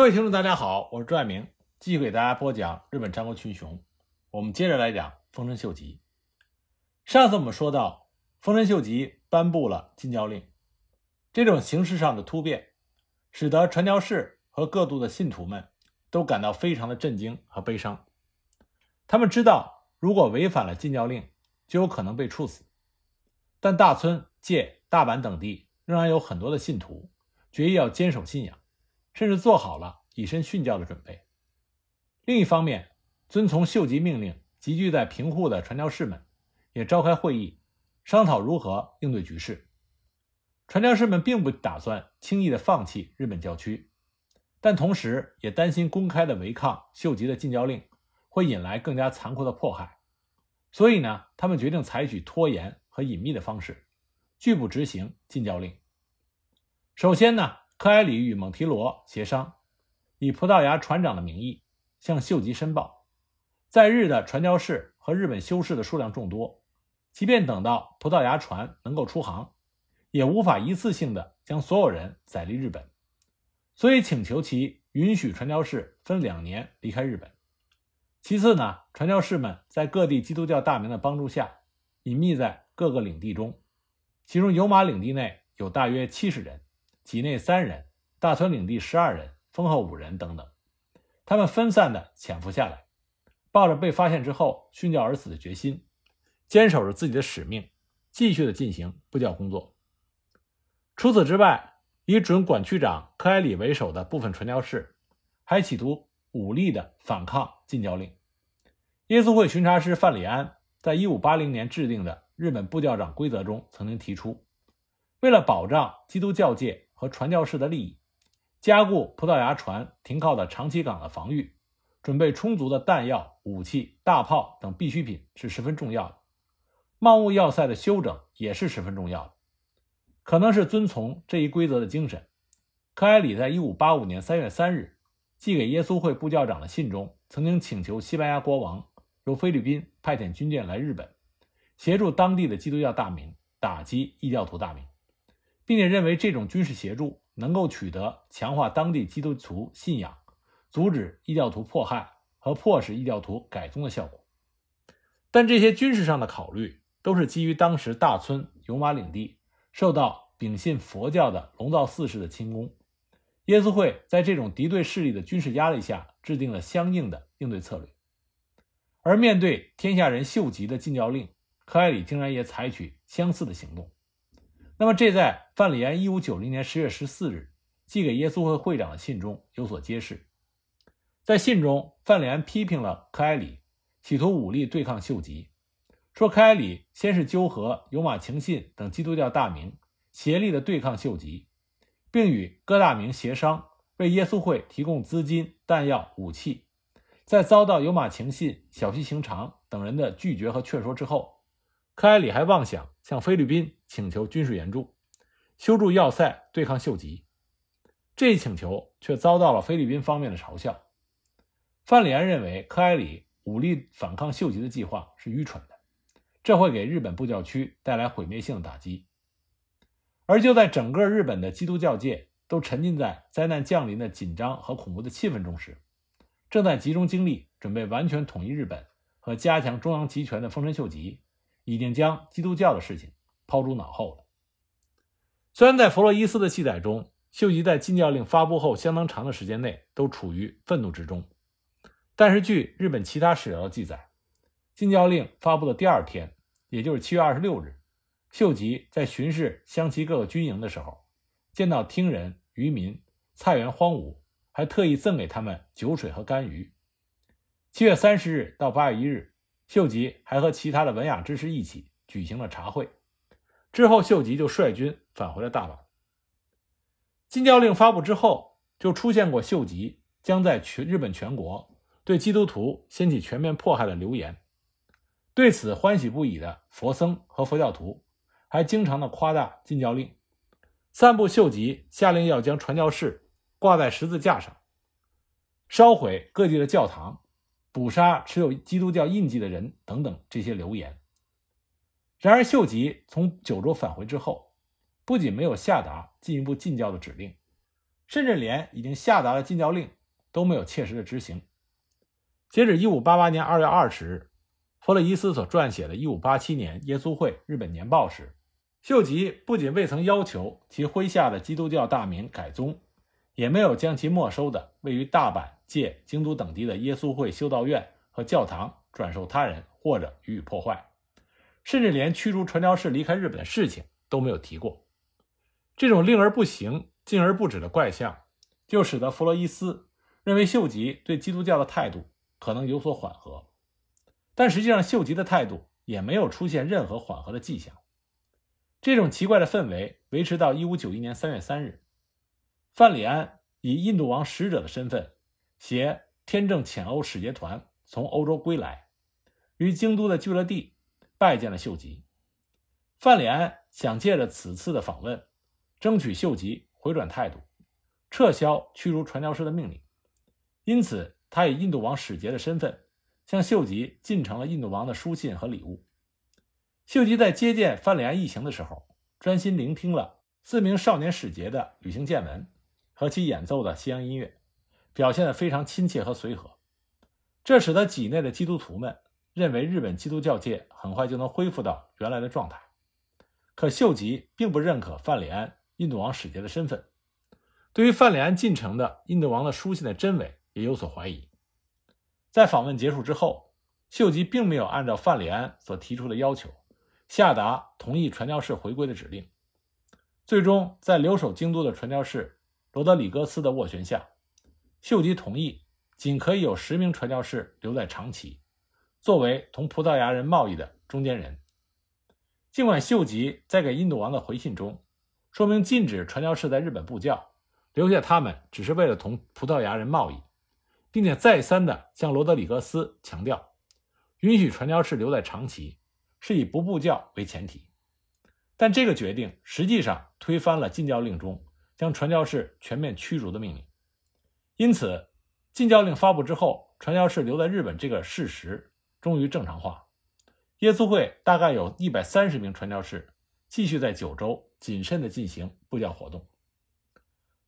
各位听众，大家好，我是朱爱明，继续给大家播讲日本战国群雄。我们接着来讲丰臣秀吉。上次我们说到，丰臣秀吉颁布了禁教令，这种形式上的突变，使得传教士和各度的信徒们都感到非常的震惊和悲伤。他们知道，如果违反了禁教令，就有可能被处死。但大村、界、大阪等地仍然有很多的信徒，决意要坚守信仰。甚至做好了以身殉教的准备。另一方面，遵从秀吉命令集聚在平户的传教士们也召开会议，商讨如何应对局势。传教士们并不打算轻易的放弃日本教区，但同时也担心公开的违抗秀吉的禁教令会引来更加残酷的迫害，所以呢，他们决定采取拖延和隐秘的方式，拒不执行禁教令。首先呢。科埃里与蒙提罗协商，以葡萄牙船长的名义向秀吉申报，在日的传教士和日本修士的数量众多，即便等到葡萄牙船能够出航，也无法一次性的将所有人载离日本，所以请求其允许传教士分两年离开日本。其次呢，传教士们在各地基督教大名的帮助下，隐秘在各个领地中，其中有马领地内有大约七十人。畿内三人，大村领地十二人，丰后五人等等，他们分散的潜伏下来，抱着被发现之后殉教而死的决心，坚守着自己的使命，继续的进行布教工作。除此之外，以准管区长柯埃里为首的部分传教士，还企图武力的反抗禁教令。耶稣会巡查师范里安在一五八零年制定的日本布教长规则中曾经提出，为了保障基督教界。和传教士的利益，加固葡萄牙船停靠的长崎港的防御，准备充足的弹药、武器、大炮等必需品是十分重要的。贸物要塞的修整也是十分重要的。可能是遵从这一规则的精神，柯埃里在一五八五年三月三日寄给耶稣会部教长的信中，曾经请求西班牙国王由菲律宾派遣军舰来日本，协助当地的基督教大名打击异教徒大名。并且认为这种军事协助能够取得强化当地基督徒信仰、阻止异教徒迫害和迫使异教徒改宗的效果。但这些军事上的考虑都是基于当时大村有马领地受到秉信佛教的龙造寺氏的亲攻，耶稣会在这种敌对势力的军事压力下制定了相应的应对策略。而面对天下人秀吉的禁教令，柯埃里竟然也采取相似的行动。那么，这在范里安一五九零年十月十四日寄给耶稣会会长的信中有所揭示。在信中，范里安批评了科埃里，企图武力对抗秀吉，说科埃里先是纠合有马晴信等基督教大名，协力的对抗秀吉，并与各大名协商为耶稣会提供资金、弹药、武器，在遭到有马晴信、小西行长等人的拒绝和劝说之后。科埃里还妄想向菲律宾请求军事援助，修筑要塞对抗秀吉，这一请求却遭到了菲律宾方面的嘲笑。范里安认为科埃里武力反抗秀吉的计划是愚蠢的，这会给日本布教区带来毁灭性的打击。而就在整个日本的基督教界都沉浸在灾难降临的紧张和恐怖的气氛中时，正在集中精力准备完全统一日本和加强中央集权的丰臣秀吉。已经将基督教的事情抛诸脑后了。虽然在弗洛伊斯的记载中，秀吉在禁教令发布后相当长的时间内都处于愤怒之中，但是据日本其他史料的记载，禁教令发布的第二天，也就是七月二十六日，秀吉在巡视湘崎各个军营的时候，见到町人、渔民菜园荒芜，还特意赠给他们酒水和干鱼。七月三十日到八月一日。秀吉还和其他的文雅之士一起举行了茶会，之后秀吉就率军返回了大阪。禁教令发布之后，就出现过秀吉将在全日本全国对基督徒掀起全面迫害的流言。对此欢喜不已的佛僧和佛教徒，还经常的夸大禁教令，散布秀吉下令要将传教士挂在十字架上，烧毁各地的教堂。捕杀持有基督教印记的人等等这些流言。然而，秀吉从九州返回之后，不仅没有下达进一步禁教的指令，甚至连已经下达的禁教令都没有切实的执行。截止1588年2月20日，弗洛伊斯所撰写的《1587年耶稣会日本年报》时，秀吉不仅未曾要求其麾下的基督教大名改宗，也没有将其没收的位于大阪、界、京都等地的耶稣会修道院和教堂转授他人或者予以破坏，甚至连驱逐传教士离开日本的事情都没有提过。这种令而不行、禁而不止的怪象，就使得弗洛伊斯认为秀吉对基督教的态度。可能有所缓和，但实际上秀吉的态度也没有出现任何缓和的迹象。这种奇怪的氛围维持到一五九一年三月三日，范里安以印度王使者的身份携天正遣欧使节团从欧洲归来，于京都的聚乐地拜见了秀吉。范里安想借着此次的访问，争取秀吉回转态度，撤销驱逐传教士的命令，因此。他以印度王使节的身份，向秀吉进呈了印度王的书信和礼物。秀吉在接见范里安一行的时候，专心聆听了四名少年使节的旅行见闻和其演奏的西洋音乐，表现得非常亲切和随和。这使得畿内的基督徒们认为日本基督教界很快就能恢复到原来的状态。可秀吉并不认可范里安印度王使节的身份，对于范里安进城的印度王的书信的真伪。也有所怀疑。在访问结束之后，秀吉并没有按照范里安所提出的要求，下达同意传教士回归的指令。最终，在留守京都的传教士罗德里戈斯的斡旋下，秀吉同意仅可以有十名传教士留在长崎，作为同葡萄牙人贸易的中间人。尽管秀吉在给印度王的回信中说明禁止传教士在日本布教，留下他们只是为了同葡萄牙人贸易。并且再三地向罗德里格斯强调，允许传教士留在长崎是以不布教为前提。但这个决定实际上推翻了禁教令中将传教士全面驱逐的命令。因此，禁教令发布之后，传教士留在日本这个事实终于正常化。耶稣会大概有一百三十名传教士继续在九州谨慎地进行布教活动。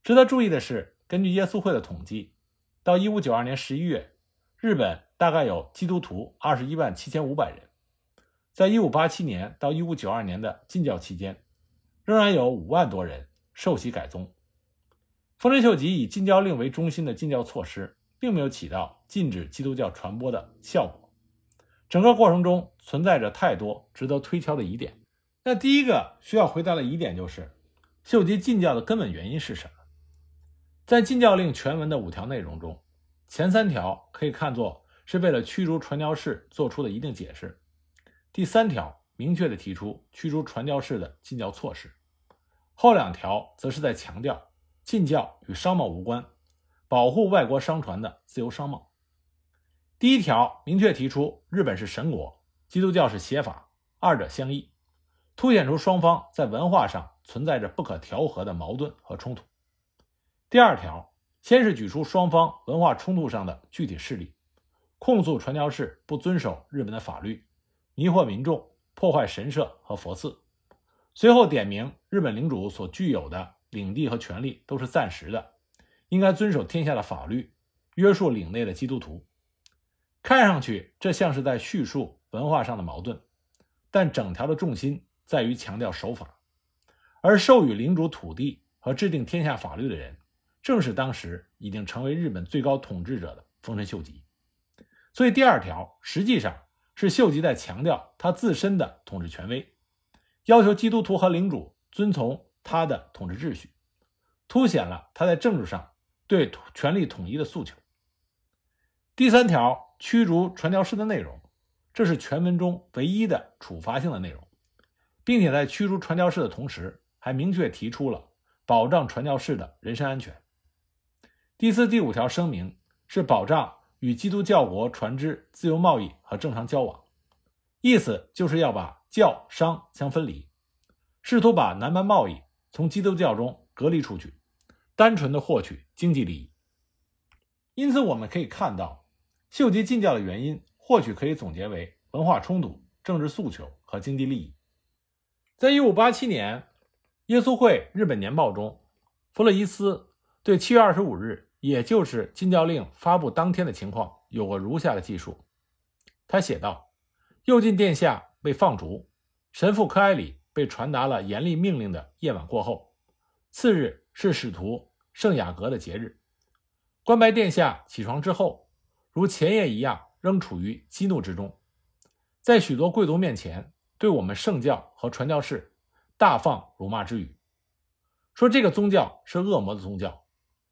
值得注意的是，根据耶稣会的统计。到一五九二年十一月，日本大概有基督徒二十一万七千五百人。在一五八七年到一五九二年的禁教期间，仍然有五万多人受洗改宗。丰臣秀吉以禁教令为中心的禁教措施，并没有起到禁止基督教传播的效果。整个过程中存在着太多值得推敲的疑点。那第一个需要回答的疑点就是，秀吉禁教的根本原因是什么？在禁教令全文的五条内容中，前三条可以看作是为了驱逐传教士做出的一定解释。第三条明确地提出驱逐传教士的禁教措施，后两条则是在强调禁教与商贸无关，保护外国商船的自由商贸。第一条明确提出日本是神国，基督教是邪法，二者相异，凸显出双方在文化上存在着不可调和的矛盾和冲突。第二条，先是举出双方文化冲突上的具体事例，控诉传教士不遵守日本的法律，迷惑民众，破坏神社和佛寺。随后点名日本领主所具有的领地和权利都是暂时的，应该遵守天下的法律，约束领内的基督徒。看上去这像是在叙述文化上的矛盾，但整条的重心在于强调守法，而授予领主土地和制定天下法律的人。正是当时已经成为日本最高统治者的丰臣秀吉，所以第二条实际上是秀吉在强调他自身的统治权威，要求基督徒和领主遵从他的统治秩序，凸显了他在政治上对权力统一的诉求。第三条驱逐传教士的内容，这是全文中唯一的处罚性的内容，并且在驱逐传教士的同时，还明确提出了保障传教士的人身安全。第四、第五条声明是保障与基督教国船只自由贸易和正常交往，意思就是要把教商相分离，试图把南蛮贸易从基督教中隔离出去，单纯的获取经济利益。因此，我们可以看到，秀吉禁教的原因或许可以总结为文化冲突、政治诉求和经济利益。在一五八七年《耶稣会日本年报》中，弗洛伊斯。对七月二十五日，也就是禁教令发布当天的情况，有过如下的记述。他写道：“右近殿下被放逐，神父柯埃里被传达了严厉命令的夜晚过后，次日是使徒圣雅各的节日。关白殿下起床之后，如前夜一样，仍处于激怒之中，在许多贵族面前，对我们圣教和传教士大放辱骂之语，说这个宗教是恶魔的宗教，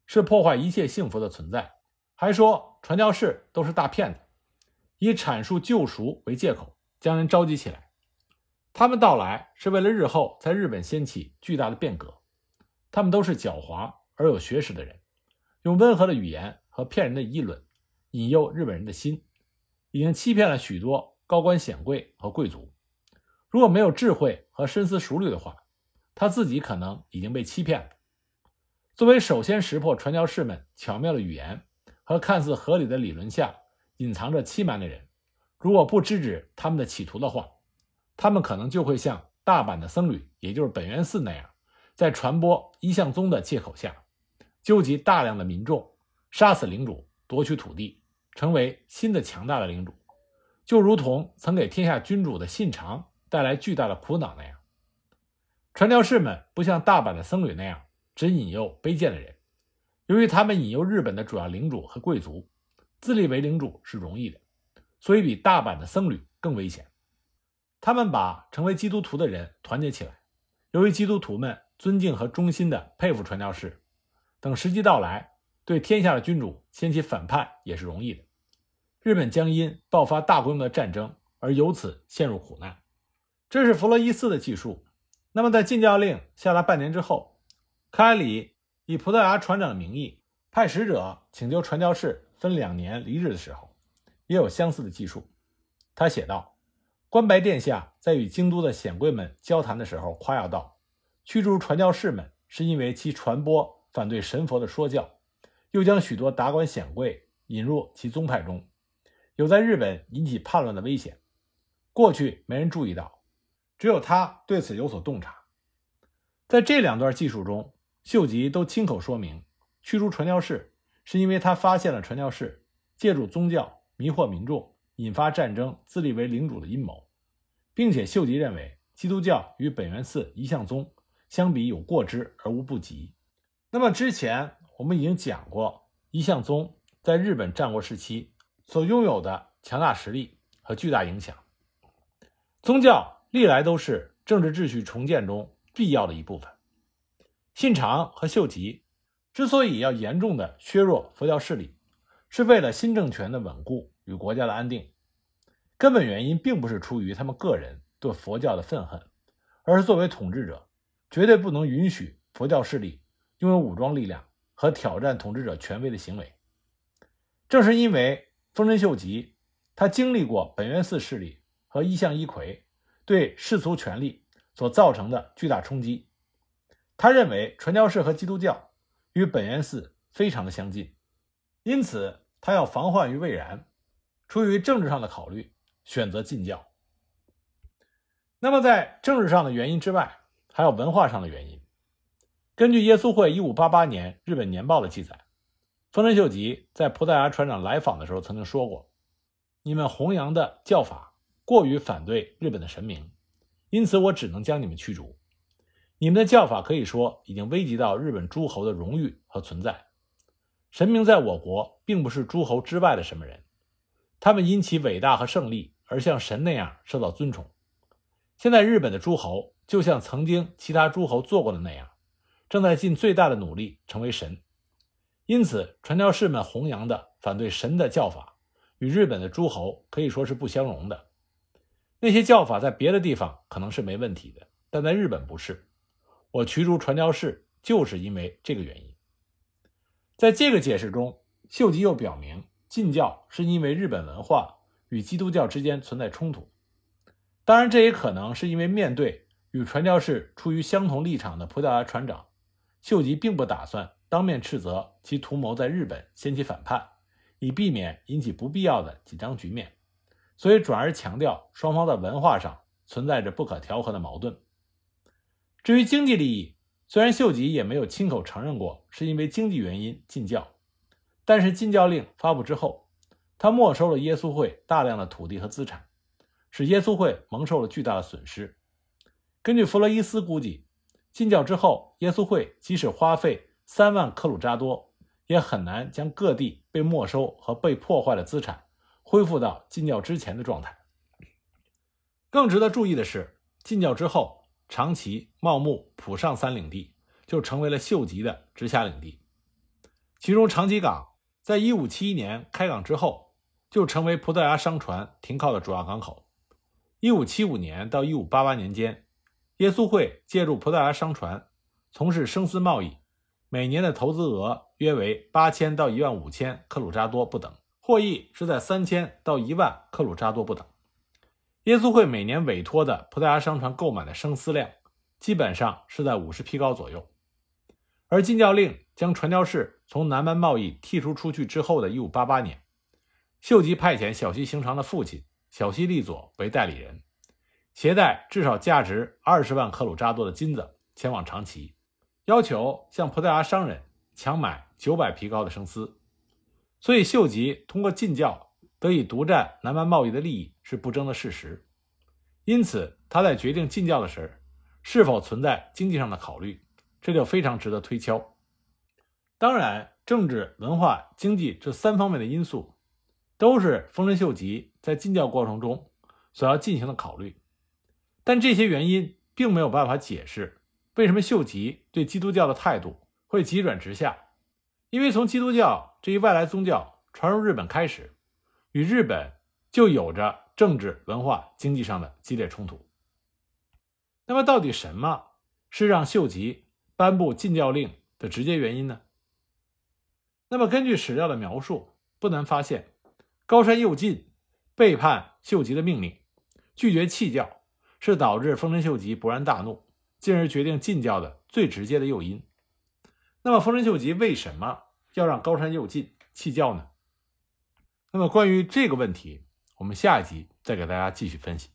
是破坏一切幸福的存在，还说传教士都是大骗子，以阐述救赎为借口，将人召集起来。他们到来是为了日后在日本掀起巨大的变革。他们都是狡猾而有学识的人。用温和的语言和骗人的议论引诱日本人的心，已经欺骗了许多高官显贵和贵族。如果没有智慧和深思熟虑的话，他自己可能已经被欺骗了。作为首先识破传教士们巧妙的语言和看似合理的理论下隐藏着欺瞒的人，如果不制止他们的企图的话，他们可能就会像大阪的僧侣，也就是本愿寺那样，在传播一向宗的借口下。纠集大量的民众，杀死领主，夺取土地，成为新的强大的领主，就如同曾给天下君主的信长带来巨大的苦恼那样。传教士们不像大阪的僧侣那样只引诱卑贱的人，由于他们引诱日本的主要领主和贵族，自立为领主是容易的，所以比大阪的僧侣更危险。他们把成为基督徒的人团结起来，由于基督徒们尊敬和忠心的佩服传教士。等时机到来，对天下的君主掀起反叛也是容易的。日本将因爆发大规模的战争而由此陷入苦难。这是弗洛伊斯的记述。那么，在禁教令下达半年之后，开里以葡萄牙船长的名义派使者请求传教士分两年离日的时候，也有相似的记述。他写道：“关白殿下在与京都的显贵们交谈的时候，夸耀道，驱逐传教士们是因为其传播。”反对神佛的说教，又将许多达官显贵引入其宗派中，有在日本引起叛乱的危险。过去没人注意到，只有他对此有所洞察。在这两段记述中，秀吉都亲口说明，驱逐传教士是因为他发现了传教士借助宗教迷惑民众、引发战争、自立为领主的阴谋，并且秀吉认为基督教与本愿寺一向宗相比有过之而无不及。那么之前我们已经讲过，一向宗在日本战国时期所拥有的强大实力和巨大影响。宗教历来都是政治秩序重建中必要的一部分。信长和秀吉之所以要严重的削弱佛教势力，是为了新政权的稳固与国家的安定。根本原因并不是出于他们个人对佛教的愤恨，而是作为统治者，绝对不能允许佛教势力。拥有武装力量和挑战统治者权威的行为，正是因为丰臣秀吉，他经历过本愿寺势力和一向一揆对世俗权力所造成的巨大冲击，他认为传教士和基督教与本愿寺非常的相近，因此他要防患于未然，出于政治上的考虑，选择禁教。那么在政治上的原因之外，还有文化上的原因。根据耶稣会一五八八年日本年报的记载，丰臣秀吉在葡萄牙船长来访的时候曾经说过：“你们弘扬的教法过于反对日本的神明，因此我只能将你们驱逐。你们的教法可以说已经危及到日本诸侯的荣誉和存在。神明在我国并不是诸侯之外的什么人，他们因其伟大和胜利而像神那样受到尊崇。现在日本的诸侯就像曾经其他诸侯做过的那样。”正在尽最大的努力成为神，因此传教士们弘扬的反对神的教法，与日本的诸侯可以说是不相容的。那些教法在别的地方可能是没问题的，但在日本不是。我驱逐传教士就是因为这个原因。在这个解释中，秀吉又表明禁教是因为日本文化与基督教之间存在冲突。当然，这也可能是因为面对与传教士处于相同立场的葡萄牙船长。秀吉并不打算当面斥责其图谋在日本掀起反叛，以避免引起不必要的紧张局面，所以转而强调双方在文化上存在着不可调和的矛盾。至于经济利益，虽然秀吉也没有亲口承认过是因为经济原因禁教，但是禁教令发布之后，他没收了耶稣会大量的土地和资产，使耶稣会蒙受了巨大的损失。根据弗洛伊斯估计，禁教之后，耶稣会即使花费三万克鲁扎多，也很难将各地被没收和被破坏的资产恢复到禁教之前的状态。更值得注意的是，禁教之后。长崎、茂木、浦上三领地就成为了秀吉的直辖领地，其中长崎港在1571年开港之后，就成为葡萄牙商船停靠的主要港口。1575年到1588年间，耶稣会借助葡萄牙商船从事生丝贸易，每年的投资额约为八千到一万五千克鲁扎多不等，获益是在三千到一万克鲁扎多不等。耶稣会每年委托的葡萄牙商船购买的生丝量，基本上是在五十匹高左右。而禁教令将传教士从南蛮贸易剔除出去之后的1588年，秀吉派遣小西行长的父亲小西利佐为代理人，携带至少价值二十万克鲁扎多的金子前往长崎，要求向葡萄牙商人强买九百皮高的生丝。所以，秀吉通过禁教。得以独占南蛮贸易的利益是不争的事实，因此他在决定禁教的时，是否存在经济上的考虑，这就非常值得推敲。当然，政治、文化、经济这三方面的因素，都是丰臣秀吉在禁教过程中所要进行的考虑，但这些原因并没有办法解释为什么秀吉对基督教的态度会急转直下，因为从基督教这一外来宗教传入日本开始。与日本就有着政治、文化、经济上的激烈冲突。那么，到底什么是让秀吉颁布禁教令的直接原因呢？那么，根据史料的描述，不难发现，高山右近背叛秀吉的命令，拒绝弃教，是导致丰臣秀吉勃然大怒，进而决定禁教的最直接的诱因。那么，丰臣秀吉为什么要让高山右近弃教呢？那么，关于这个问题，我们下一集再给大家继续分析。